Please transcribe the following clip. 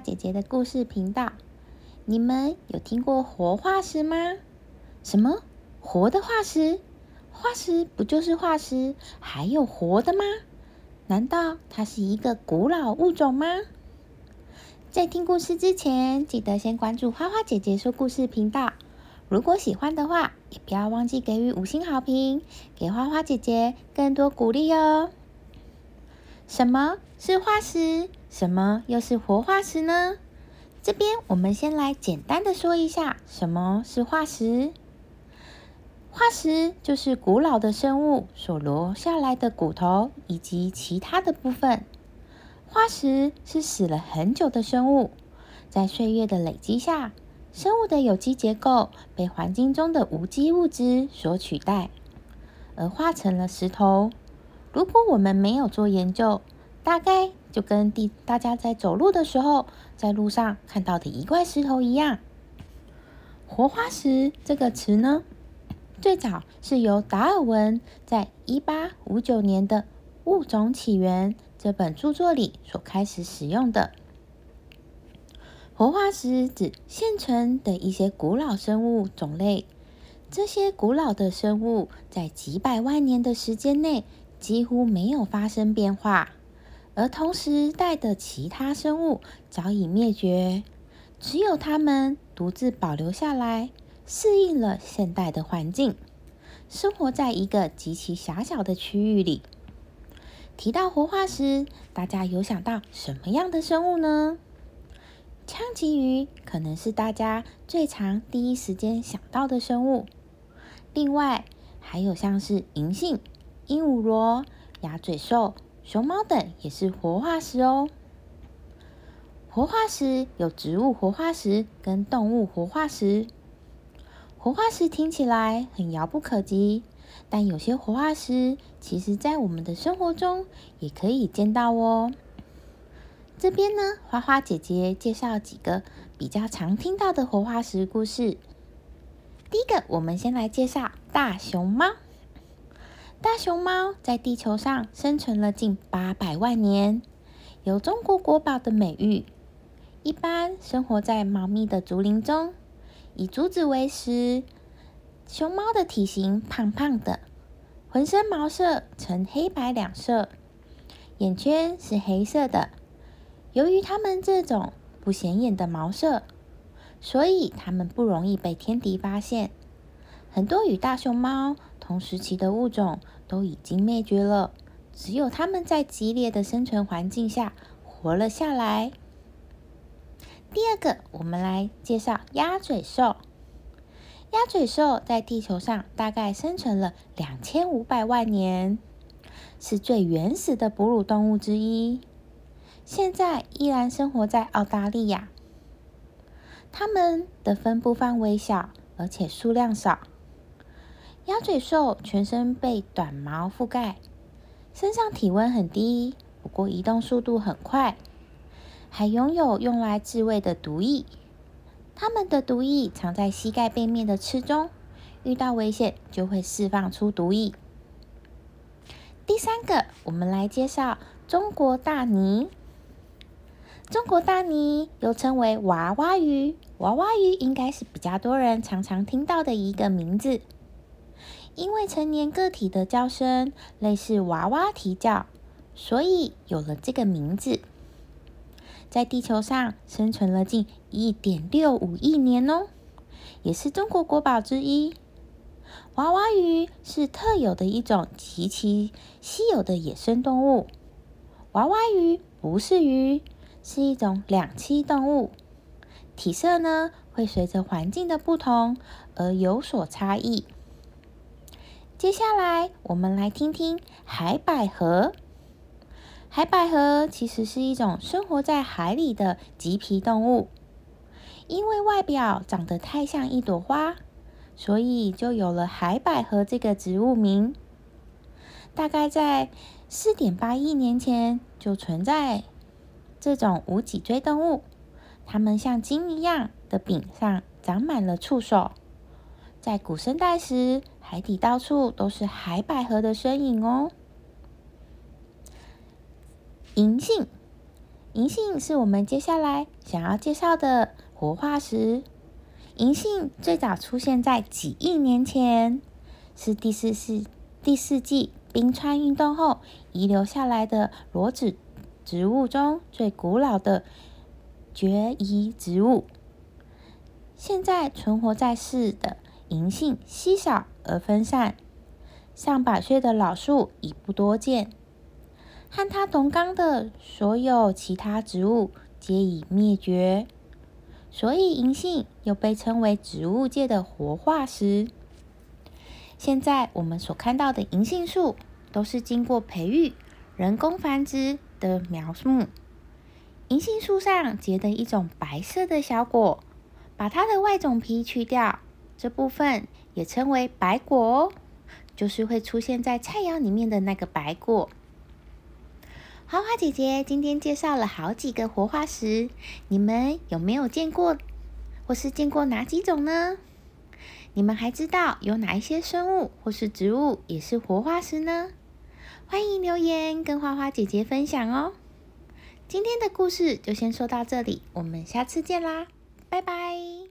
姐姐的故事频道。你们有听过活化石吗？什么活的化石？化石不就是化石？还有活的吗？难道它是一个古老物种吗？在听故事之前，记得先关注花花姐姐说故事频道。如果喜欢的话，也不要忘记给予五星好评，给花花姐姐更多鼓励哦。什么是化石？什么又是活化石呢？这边我们先来简单的说一下什么是化石。化石就是古老的生物所留下来的骨头以及其他的部分。化石是死了很久的生物，在岁月的累积下。生物的有机结构被环境中的无机物质所取代，而化成了石头。如果我们没有做研究，大概就跟地大家在走路的时候，在路上看到的一块石头一样。活化石这个词呢，最早是由达尔文在一八五九年的《物种起源》这本著作里所开始使用的。活化石指现存的一些古老生物种类，这些古老的生物在几百万年的时间内几乎没有发生变化，而同时代的其他生物早已灭绝，只有它们独自保留下来，适应了现代的环境，生活在一个极其狭小的区域里。提到活化石，大家有想到什么样的生物呢？枪鳍鱼可能是大家最常第一时间想到的生物，另外还有像是银杏、鹦鹉螺、鸭嘴兽、熊猫等也是活化石哦。活化石有植物活化石跟动物活化石。活化石听起来很遥不可及，但有些活化石其实在我们的生活中也可以见到哦。这边呢，花花姐姐介绍几个比较常听到的活化石故事。第一个，我们先来介绍大熊猫。大熊猫在地球上生存了近八百万年，有“中国国宝”的美誉。一般生活在茂密的竹林中，以竹子为食。熊猫的体型胖胖的，浑身毛色呈黑白两色，眼圈是黑色的。由于它们这种不显眼的毛色，所以它们不容易被天敌发现。很多与大熊猫同时期的物种都已经灭绝了，只有它们在激烈的生存环境下活了下来。第二个，我们来介绍鸭嘴兽。鸭嘴兽在地球上大概生存了两千五百万年，是最原始的哺乳动物之一。现在依然生活在澳大利亚。它们的分布范围小，而且数量少。鸭嘴兽全身被短毛覆盖，身上体温很低，不过移动速度很快，还拥有用来自卫的毒液。它们的毒液藏在膝盖背面的刺中，遇到危险就会释放出毒液。第三个，我们来介绍中国大鲵。中国大鲵又称为娃娃鱼，娃娃鱼应该是比较多人常常听到的一个名字。因为成年个体的叫声类似娃娃啼叫，所以有了这个名字。在地球上生存了近一点六五亿年哦，也是中国国宝之一。娃娃鱼是特有的一种极其稀有的野生动物。娃娃鱼不是鱼。是一种两栖动物，体色呢会随着环境的不同而有所差异。接下来，我们来听听海百合。海百合其实是一种生活在海里的棘皮动物，因为外表长得太像一朵花，所以就有了海百合这个植物名。大概在四点八亿年前就存在。这种无脊椎动物，它们像鲸一样的柄上长满了触手。在古生代时，海底到处都是海百合的身影哦。银杏，银杏是我们接下来想要介绍的活化石。银杏最早出现在几亿年前，是第四世第四纪冰川运动后遗留下来的裸子植物中最古老的绝遗植物。现在存活在世的银杏稀少而分散，上百岁的老树已不多见。和它同纲的所有其他植物皆已灭绝。所以银杏又被称为植物界的活化石。现在我们所看到的银杏树，都是经过培育、人工繁殖的苗木。银杏树上结的一种白色的小果，把它的外种皮去掉，这部分也称为白果哦，就是会出现在菜肴里面的那个白果。花花姐姐今天介绍了好几个活化石，你们有没有见过，或是见过哪几种呢？你们还知道有哪一些生物或是植物也是活化石呢？欢迎留言跟花花姐姐分享哦。今天的故事就先说到这里，我们下次见啦，拜拜。